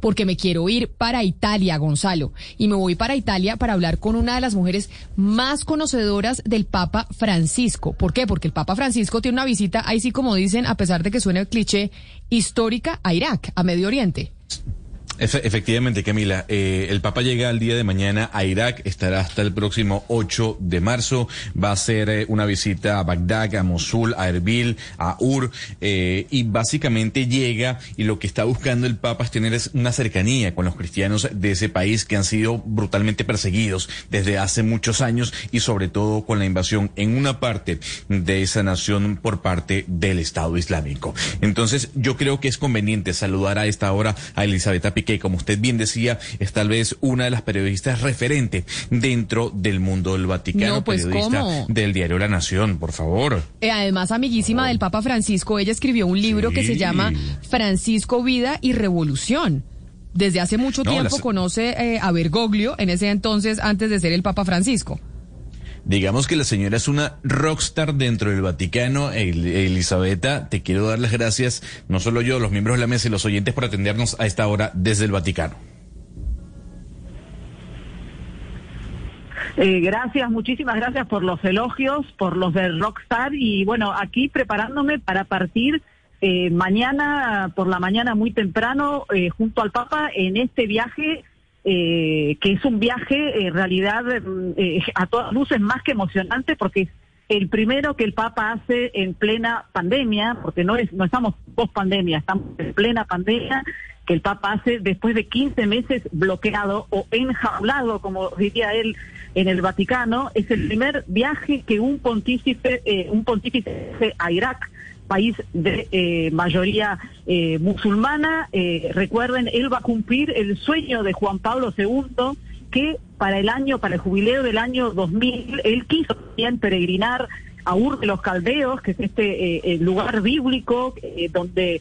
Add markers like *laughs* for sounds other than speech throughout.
Porque me quiero ir para Italia, Gonzalo. Y me voy para Italia para hablar con una de las mujeres más conocedoras del Papa Francisco. ¿Por qué? Porque el Papa Francisco tiene una visita, ahí sí como dicen, a pesar de que suene el cliché, histórica a Irak, a Medio Oriente. Efectivamente, Camila. Eh, el Papa llega el día de mañana a Irak, estará hasta el próximo 8 de marzo. Va a hacer eh, una visita a Bagdad, a Mosul, a Erbil, a Ur, eh, y básicamente llega y lo que está buscando el Papa es tener una cercanía con los cristianos de ese país que han sido brutalmente perseguidos desde hace muchos años y sobre todo con la invasión en una parte de esa nación por parte del Estado Islámico. Entonces, yo creo que es conveniente saludar a esta hora a Elizabeth que, como usted bien decía, es tal vez una de las periodistas referente dentro del mundo del Vaticano, no, pues, periodista ¿cómo? del diario La Nación, por favor. Eh, además, amiguísima del Papa Francisco, ella escribió un libro que se llama Francisco, Vida y Revolución. Desde hace mucho No, tiempo las- conoce eh, a Bergoglio, en ese entonces, antes de ser el Papa Francisco. Digamos que la señora es una rockstar dentro del Vaticano. El- Elisabetta, te quiero dar las gracias, no solo yo, los miembros de la mesa y los oyentes por atendernos a esta hora desde el Vaticano. Eh, gracias, muchísimas gracias por los elogios, por los de Rockstar y bueno, aquí preparándome para partir eh, mañana por la mañana muy temprano eh, junto al Papa en este viaje eh, que es un viaje en realidad mm, eh, a todas luces más que emocionante porque es el primero que el Papa hace en plena pandemia, porque no es no estamos post pandemia, estamos en plena pandemia, que el Papa hace después de 15 meses bloqueado o enjaulado, como diría él, en el Vaticano. Es el primer viaje que un pontífice, eh, un pontífice hace a Irak país de eh, mayoría eh, musulmana. Eh, recuerden, él va a cumplir el sueño de Juan Pablo II, que para el año, para el jubileo del año 2000, él quiso también peregrinar a Ur de los Caldeos, que es este eh, lugar bíblico donde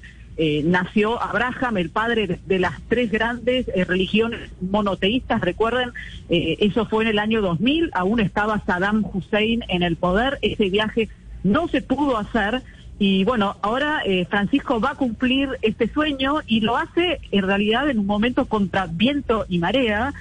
nació Abraham, el padre de, de las tres grandes religiones monoteístas. Recuerden, eso fue en el año 2000, aún estaba Saddam Hussein en el poder. Ese viaje no se pudo hacer. Y bueno, ahora eh, Francisco va a cumplir este sueño y lo hace en realidad en un momento contra viento y marea,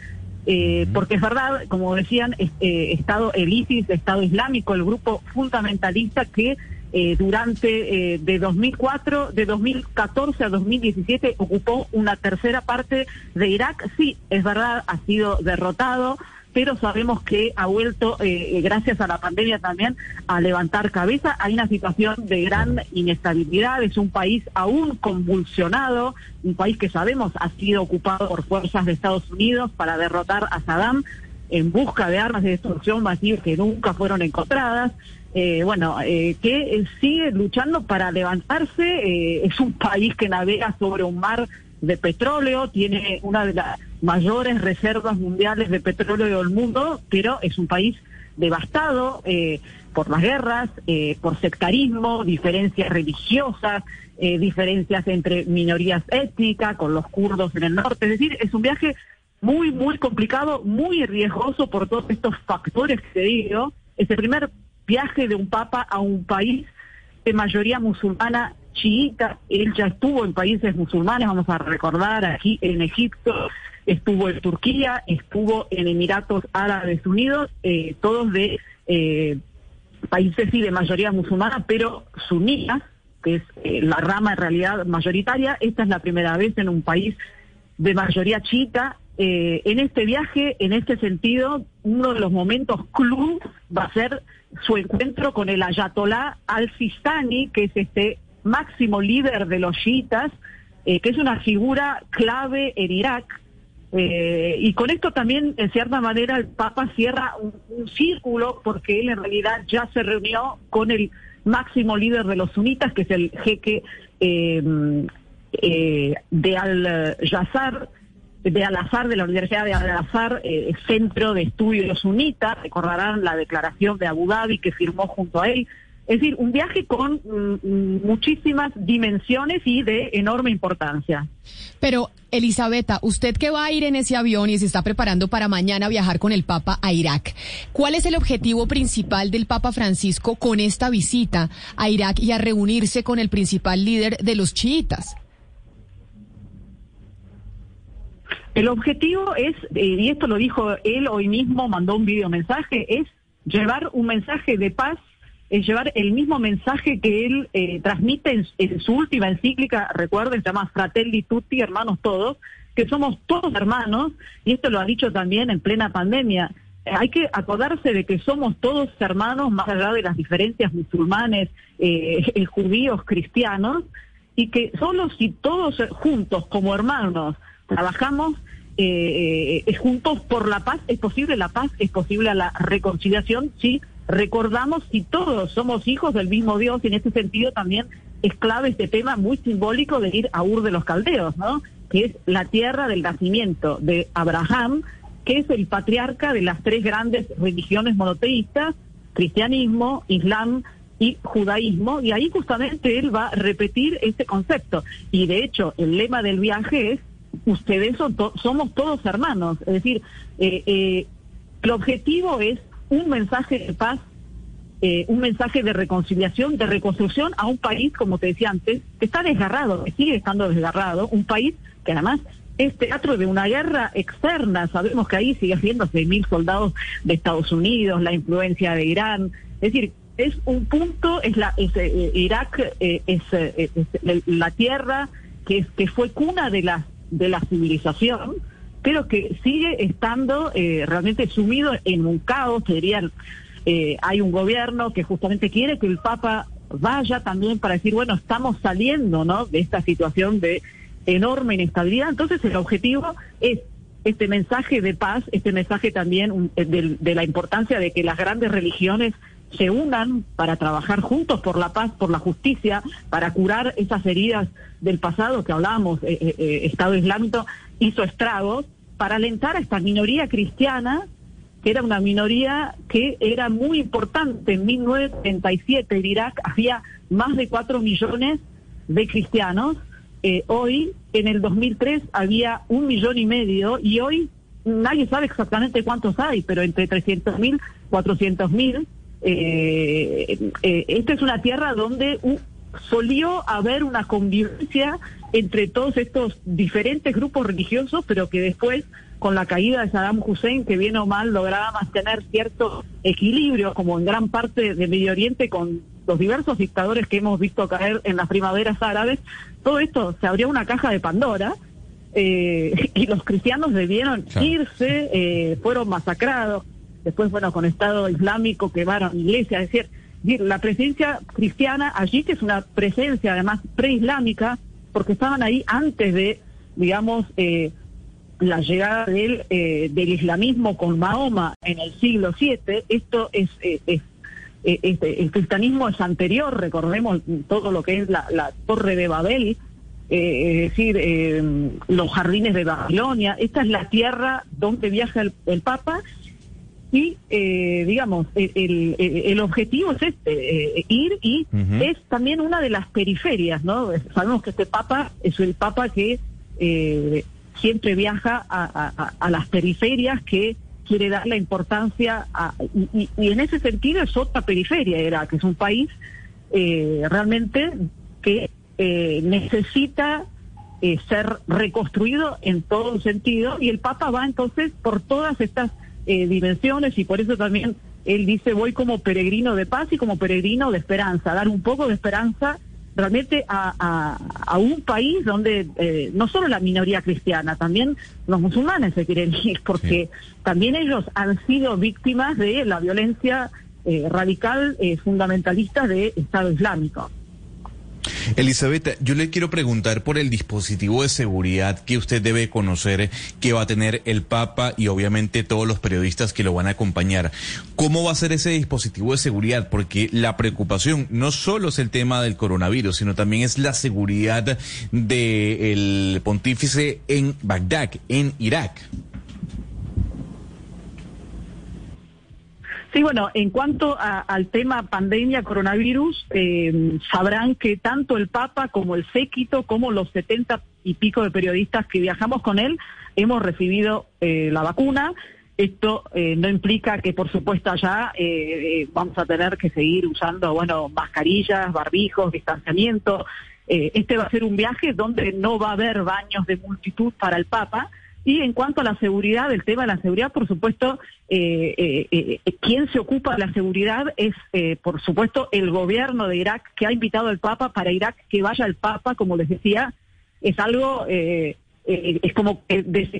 eh, porque es verdad, como decían, es- eh, Estado, el ISIS, Estado Islámico, el grupo fundamentalista que eh, durante de 2004, de 2014 a 2017 ocupó una tercera parte de Irak. Sí, es verdad, ha sido derrotado, pero sabemos que ha vuelto, eh, gracias a la pandemia también, a levantar cabeza. Hay una situación de gran inestabilidad, es un país aún convulsionado, un país que sabemos ha sido ocupado por fuerzas de Estados Unidos para derrotar a Saddam en busca de armas de destrucción masiva que nunca fueron encontradas. Eh, bueno, eh, que eh, sigue luchando para levantarse. eh, es un país que navega sobre un mar de petróleo, tiene una de las mayores reservas mundiales de petróleo del mundo, pero es un país devastado eh, por las guerras, eh, por sectarismo, diferencias religiosas, eh, diferencias entre minorías étnicas, con los kurdos en el norte. Es decir, es un viaje muy, muy complicado, muy riesgoso por todos estos factores que te digo. Es el primer viaje de un papa a un país de mayoría musulmana chiita. Él ya estuvo en países musulmanes, vamos a recordar, aquí en Egipto, estuvo en Turquía, estuvo en Emiratos Árabes Unidos, eh, todos de eh, países sí de mayoría musulmana, pero sunitas, que es eh, la rama en realidad mayoritaria. Esta es la primera vez en un país de mayoría chiita. En este viaje, en este sentido, uno de los momentos club va a ser su encuentro con el ayatolá al-Sistani, que es este máximo líder de los chiitas, que es una figura clave en Irak. Eh, y con esto también, en cierta manera, el Papa cierra un, círculo porque él en realidad ya se reunió con el máximo líder de los sunitas, que es el jeque eh, eh, de Al-Yazar, de Al-Azhar, de la Universidad de Al-Azhar, Centro de Estudios UNITA, recordarán la declaración de Abu Dhabi que firmó junto a él. Es decir, un viaje con mm, muchísimas dimensiones y de enorme importancia. Pero, Elisabetta, usted que va a ir en ese avión y se está preparando para mañana viajar con el Papa a Irak, ¿cuál es el objetivo principal del Papa Francisco con esta visita a Irak y a reunirse con el principal líder de los chiitas? El objetivo es, eh, y esto lo dijo él hoy mismo, mandó un video mensaje, es llevar un mensaje de paz, es llevar el mismo mensaje que él eh, transmite en, su última encíclica, recuerden, se llama Fratelli Tutti, hermanos todos, que somos todos hermanos, y esto lo ha dicho también en plena pandemia. Hay que acordarse de que somos todos hermanos, más allá de las diferencias musulmanes, eh, *laughs* judíos, cristianos, y que solo si todos juntos como hermanos trabajamos eh, eh, juntos por la paz, es posible la paz, es posible la reconciliación, si recordamos si todos somos hijos del mismo Dios, y en este sentido también es clave este tema muy simbólico de ir a Ur de los Caldeos, ¿no? que es la tierra del nacimiento de Abraham, que es el patriarca de las tres grandes religiones monoteístas, cristianismo, islam y judaísmo, y ahí justamente él va a repetir ese concepto. Y de hecho, el lema del viaje es ustedes son somos todos hermanos. Es decir, eh, eh, el objetivo es un mensaje de paz, eh, un mensaje de reconciliación, de reconstrucción a un país, como te decía antes, que está desgarrado, que sigue estando desgarrado, un país que además es teatro de una guerra externa. Sabemos que ahí sigue habiendo mil soldados de Estados Unidos, la influencia de Irán. Es decir, es un punto, es la Irak es, la tierra que, que fue cuna de las de la civilización, pero que sigue estando eh, realmente sumido en un caos, dirían, eh, hay un gobierno que justamente quiere que el Papa vaya también para decir, bueno, estamos saliendo ¿no? de esta situación de enorme inestabilidad. Entonces el objetivo es este mensaje de paz, este mensaje también de, de la importancia de que las grandes religiones se unan para trabajar juntos por la paz, por la justicia, para curar esas heridas del pasado que hablábamos, eh, eh, eh, Estado Islámico hizo estragos, para alentar a esta minoría cristiana, que era una minoría que era muy importante. En 1937 en Irak había más de cuatro millones de cristianos. hoy, en el 2003, había un millón y medio y hoy nadie sabe exactamente cuántos hay, pero entre 300 mil, 400 mil eh, eh, esta es una tierra donde solió haber una convivencia entre todos estos diferentes grupos religiosos, pero que después, con la caída de Saddam Hussein, que bien o mal lograba mantener cierto equilibrio, como en gran parte de Medio Oriente, con los diversos dictadores que hemos visto caer en las primaveras árabes, todo esto se abrió una caja de Pandora. Eh, *laughs* y los cristianos debieron irse, eh, fueron masacrados, después, bueno, con Estado Islámico quemaron iglesias, es decir, la presencia cristiana allí, que es una presencia además preislámica, porque estaban ahí antes de, digamos, eh, la llegada del, eh, del islamismo con Mahoma en el siglo VII, esto es, eh, es el cristianismo es anterior, recordemos todo lo que es la, torre de Babel, es decir, los jardines de Babilonia, esta es la tierra donde viaja el Papa y eh, digamos el, el, objetivo es este eh, ir y es también una de las periferias no sabemos que este papa es el papa que eh, siempre viaja a, a, las periferias que quiere dar la importancia a, y, y, en ese sentido es otra periferia era que es un país realmente que necesita ser reconstruido en todo sentido y el papa va entonces por todas estas eh, dimensiones y por eso también él dice voy como peregrino de paz y como peregrino de esperanza, dar un poco de esperanza realmente a, a, un país donde eh, no solo la minoría cristiana, también los musulmanes se quieren ir, porque también ellos han sido víctimas de la violencia eh, radical fundamentalista de Estado Islámico. Elizabeth, yo le quiero preguntar por el dispositivo de seguridad que usted debe conocer que va a tener el Papa y obviamente todos los periodistas que lo van a acompañar. ¿Cómo va a ser ese dispositivo de seguridad? Porque la preocupación no solo es el tema del coronavirus, sino también es la seguridad del pontífice en Bagdad, en Irak. Sí, bueno, en cuanto al tema pandemia, coronavirus, eh, sabrán que tanto el Papa como el séquito, como los setenta y pico de periodistas que viajamos con él, hemos recibido eh, la vacuna. Esto eh, no implica que, por supuesto, allá vamos a tener que seguir usando, bueno, mascarillas, barbijos, distanciamiento. este va a ser un viaje donde no va a haber baños de multitud para el Papa y en cuanto a la seguridad, el tema de la seguridad, por supuesto, eh, eh, eh, quien se ocupa de la seguridad es, por supuesto, el gobierno de Irak que ha invitado al Papa para Irak que vaya el Papa, como les decía, es algo, es como,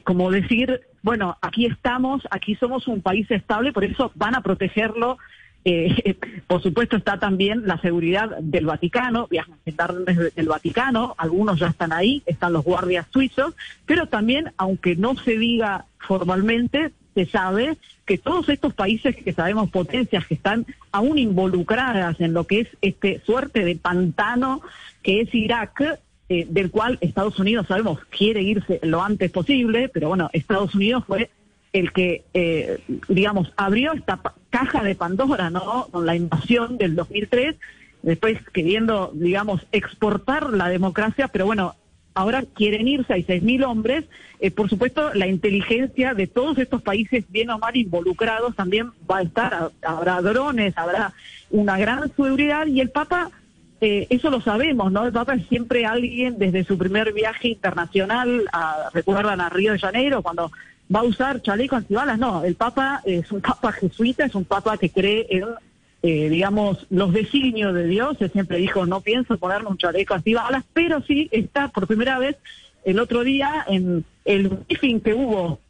como decir, bueno, aquí estamos, aquí somos un país estable, por eso van a protegerlo eh, *laughs* por supuesto está también la seguridad del Vaticano, viajan desde el Vaticano, algunos ya están ahí, están los guardias suizos, pero también, aunque no se diga formalmente, se sabe que todos estos países que sabemos potencias que están aún involucradas en lo que es este suerte de pantano que es Irak, eh, del cual Estados Unidos sabemos quiere irse lo antes posible, pero bueno, Estados Unidos fue el que, eh, digamos, abrió esta caja de Pandora, ¿no? Con la invasión del 2003, después queriendo, digamos, exportar la democracia, pero bueno, ahora quieren irse, hay 6.000 hombres. Eh, por supuesto, la inteligencia de todos estos países, bien o mal involucrados, también va a estar. Habrá drones, habrá una gran seguridad y el Papa, eh, eso lo sabemos, ¿no? El Papa es siempre alguien desde su primer viaje internacional, a, recuerdan a Río de Janeiro, cuando va a usar chaleco antibalas, no, el Papa es un Papa jesuita, es un Papa que cree en, eh, digamos, los designios de Dios, él siempre dijo, no pienso ponerme un chaleco antibalas, pero sí está por primera vez el otro día en el briefing que hubo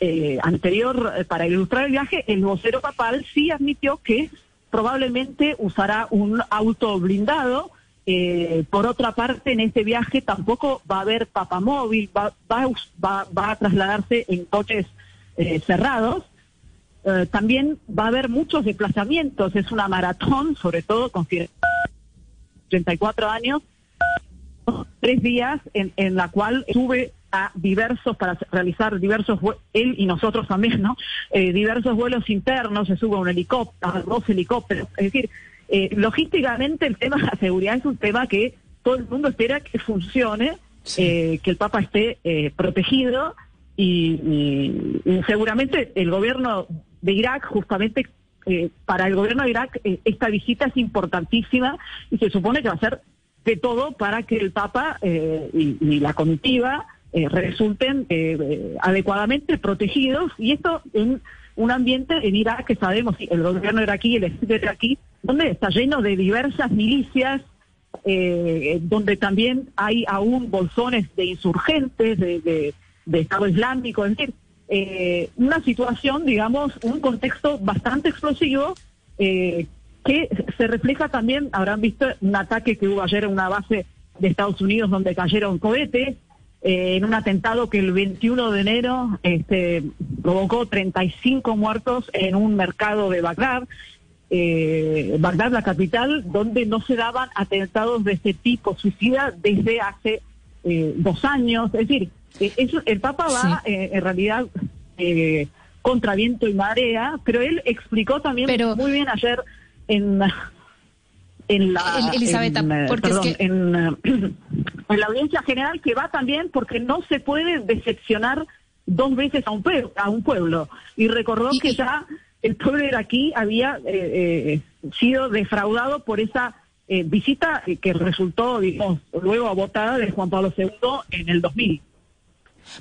eh, anterior eh, para ilustrar el viaje, el vocero papal sí admitió que probablemente usará un auto blindado, eh, por otra parte, en este viaje tampoco va a haber papamóvil, va, va, va, a trasladarse en coches eh, cerrados. Eh, también va a haber muchos desplazamientos, es una maratón, sobre todo con 34 años, tres días en, en la cual sube a diversos, para realizar diversos, él y nosotros también, ¿no? diversos vuelos internos, se sube a un helicóptero, a dos helicópteros, es decir, eh, logísticamente el tema de la seguridad es un tema que todo el mundo espera que funcione, eh, que el Papa esté eh, protegido y, seguramente el gobierno de Irak justamente para el gobierno de Irak esta visita es importantísima y se supone que va a ser de todo para que el Papa y, y, la comitiva resulten adecuadamente protegidos y esto en un ambiente en Irak que sabemos, el gobierno iraquí, el ejército iraquí, donde está lleno de diversas milicias, eh, donde también hay aún bolsones de insurgentes, de, Estado Islámico, es decir, eh, una situación, digamos, un contexto bastante explosivo eh, que se refleja también, habrán visto un ataque que hubo ayer en una base de Estados Unidos donde cayeron cohetes, en un atentado que el 21 de enero este, provocó 35 muertos en un mercado de Bagdad eh, Bagdad, la capital, donde no se daban atentados de ese tipo, suicida, desde hace eh, dos años. Es decir, eh, eso, el Papa va eh, en realidad contra viento y marea, pero él explicó también muy bien ayer en en la Elizabeth, en, la audiencia general que va también porque no se puede decepcionar dos veces a un, a un pueblo. Y recordó que ya el pueblo iraquí había eh, eh, sido defraudado por esa eh, visita que resultó, digamos, luego abortada de Juan Pablo II en el 2000.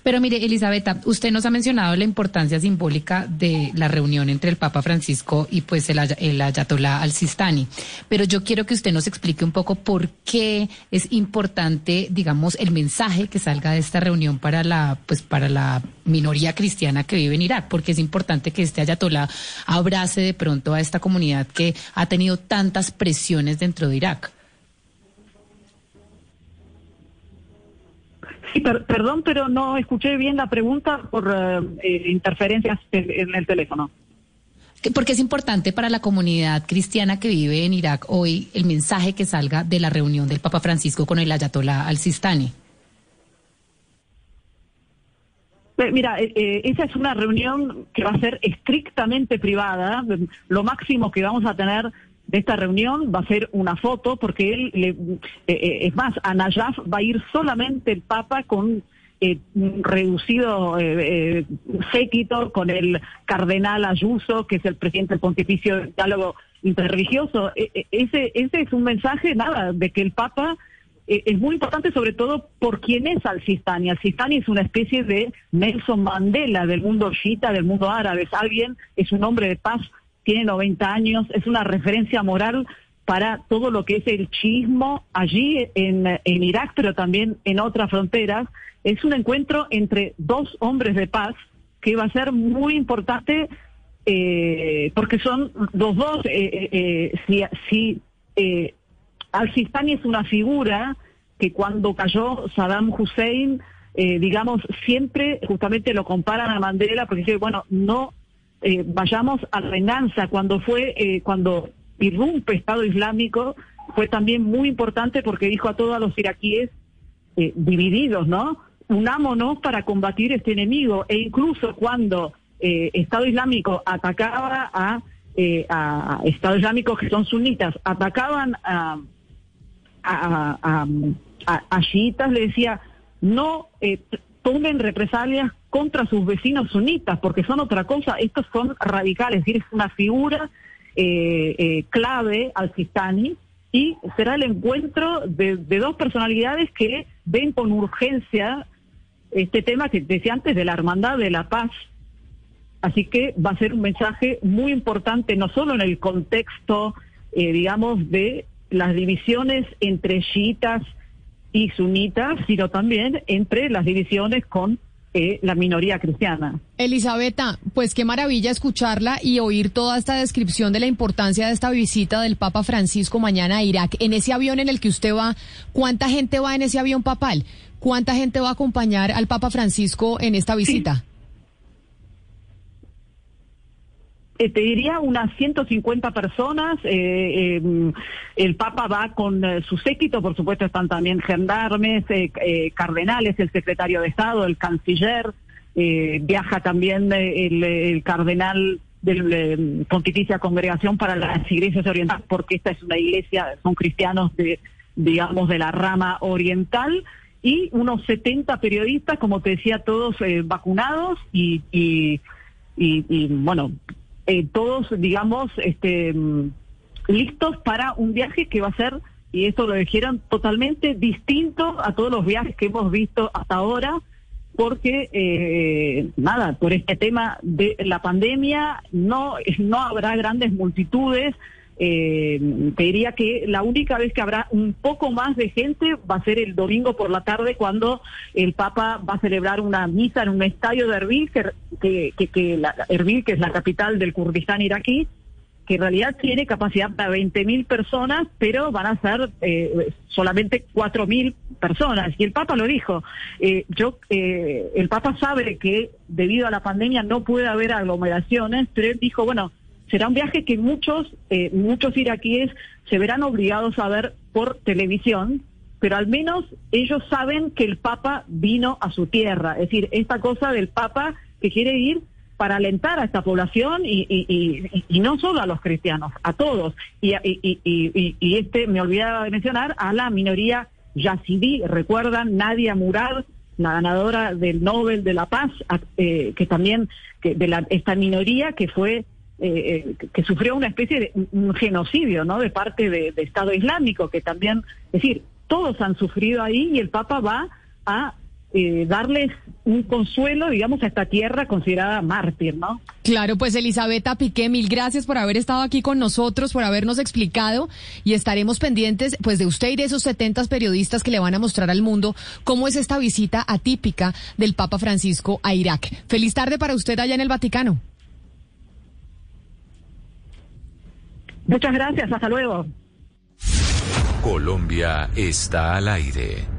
Pero mire, Elizabeth, usted nos ha mencionado la importancia simbólica de la reunión entre el Papa Francisco y pues el, el Ayatollah al-Sistani. Pero yo quiero que usted nos explique un poco por qué es importante, digamos, el mensaje que salga de esta reunión para la, pues para la minoría cristiana que vive en Irak, porque es importante que este Ayatollah abrace de pronto a esta comunidad que ha tenido tantas presiones dentro de Irak. Sí, per- perdón, pero no escuché bien la pregunta por eh, eh, interferencias en, en el teléfono. Que- Porque es importante para la comunidad cristiana que vive en Irak hoy el mensaje que salga de la reunión del Papa Francisco con el Ayatollah al-Sistani. Eh, Mira, eh, esa es una reunión que va a ser estrictamente privada. Lo máximo que vamos a tener de esta reunión va a ser una foto, porque él, le- eh, eh, es más, a Najaf va a ir solamente el Papa con eh, reducido eh, eh, séquito, con el cardenal Ayuso, que es el presidente del Pontificio del Diálogo Interreligioso. Eh, eh, ese, ese es un mensaje, nada, de que el Papa es muy importante sobre todo por quién es Al-Sistani. Al-Sistani es una especie de Nelson Mandela del mundo chiita, del mundo árabe. Es alguien, es un hombre de paz, tiene 90 años, es una referencia moral para todo lo que es el chiismo allí en, en Irak, pero también en otras fronteras. Es un encuentro entre dos hombres de paz que va a ser muy importante eh, porque son los dos, eh, eh, eh, si, si eh, al-Sistani es una figura que cuando cayó Saddam Hussein, eh, digamos, siempre justamente lo comparan a Mandela porque dice, bueno, no eh, vayamos a la venganza. Cuando fue, eh, cuando irrumpe Estado Islámico, fue también muy importante porque dijo a todos los iraquíes eh, divididos, ¿no? Unámonos para combatir este enemigo. E incluso cuando eh, Estado Islámico atacaba a, a Estado Islámico que son sunitas, atacaban a a, a, le decía no tomen represalias contra sus vecinos sunitas porque son otra cosa, estos son radicales, es es una figura eh, eh, clave al Sistani y será el encuentro de, de dos personalidades que ven con urgencia este tema que decía antes de la hermandad de la paz. Así que va a ser un mensaje muy importante, no solo en el contexto, eh, digamos, de las divisiones entre chiitas y sunitas, sino también entre las divisiones con eh, la minoría cristiana. Elisabetta, pues qué maravilla escucharla y oír toda esta descripción de la importancia de esta visita del Papa Francisco mañana a Irak. En ese avión en el que usted va, ¿cuánta gente va en ese avión papal? ¿Cuánta gente va a acompañar al Papa Francisco en esta visita? Eh, te diría unas 150 personas. eh, eh, el Papa va con su séquito, por supuesto están también gendarmes, cardenales, el secretario de Estado, el canciller. viaja también el, cardenal de Pontificia Congregación para las Iglesias Orientales, porque esta es una iglesia, son cristianos de, digamos, de la rama oriental. Y unos 70 periodistas, como te decía, todos vacunados y, bueno, eh, todos, digamos, este, mm, listos para un viaje que va a ser, y esto lo dijeron, totalmente distinto a todos los viajes que hemos visto hasta ahora, porque, eh, nada, por este tema de la pandemia no, no habrá grandes multitudes. Eh, te diría que la única vez que habrá un poco más de gente va a ser el domingo por la tarde cuando el Papa va a celebrar una misa en un estadio de Erbil, que, que, la, Erbil, que es la capital del Kurdistán iraquí, que en realidad tiene capacidad para 20.000 personas, pero van a ser eh, solamente 4.000 personas. Y el Papa lo dijo. Eh, yo, eh, el Papa sabe que debido a la pandemia no puede haber aglomeraciones, pero él dijo, bueno, será un viaje que muchos, eh, muchos iraquíes se verán obligados a ver por televisión, pero al menos ellos saben que el Papa vino a su tierra. Es decir, esta cosa del Papa que quiere ir para alentar a esta población y, no solo a los cristianos, a todos. Y, este, me olvidaba de mencionar, a la minoría yazidí, recuerdan, Nadia Murad, la ganadora del Nobel de la Paz, eh, que también, de la, esta minoría que fue eh, que sufrió una especie de genocidio, ¿no? De parte de, Estado Islámico, que también, es decir, todos han sufrido ahí y el Papa va a eh, darles un consuelo, digamos, a esta tierra considerada mártir, ¿no? Claro, pues Elisabetta Piqué, mil gracias por haber estado aquí con nosotros, por habernos explicado y estaremos pendientes, pues, de usted y de esos 70 periodistas que le van a mostrar al mundo cómo es esta visita atípica del Papa Francisco a Irak. Feliz tarde para usted allá en el Vaticano. Muchas gracias, hasta luego. Colombia está al aire.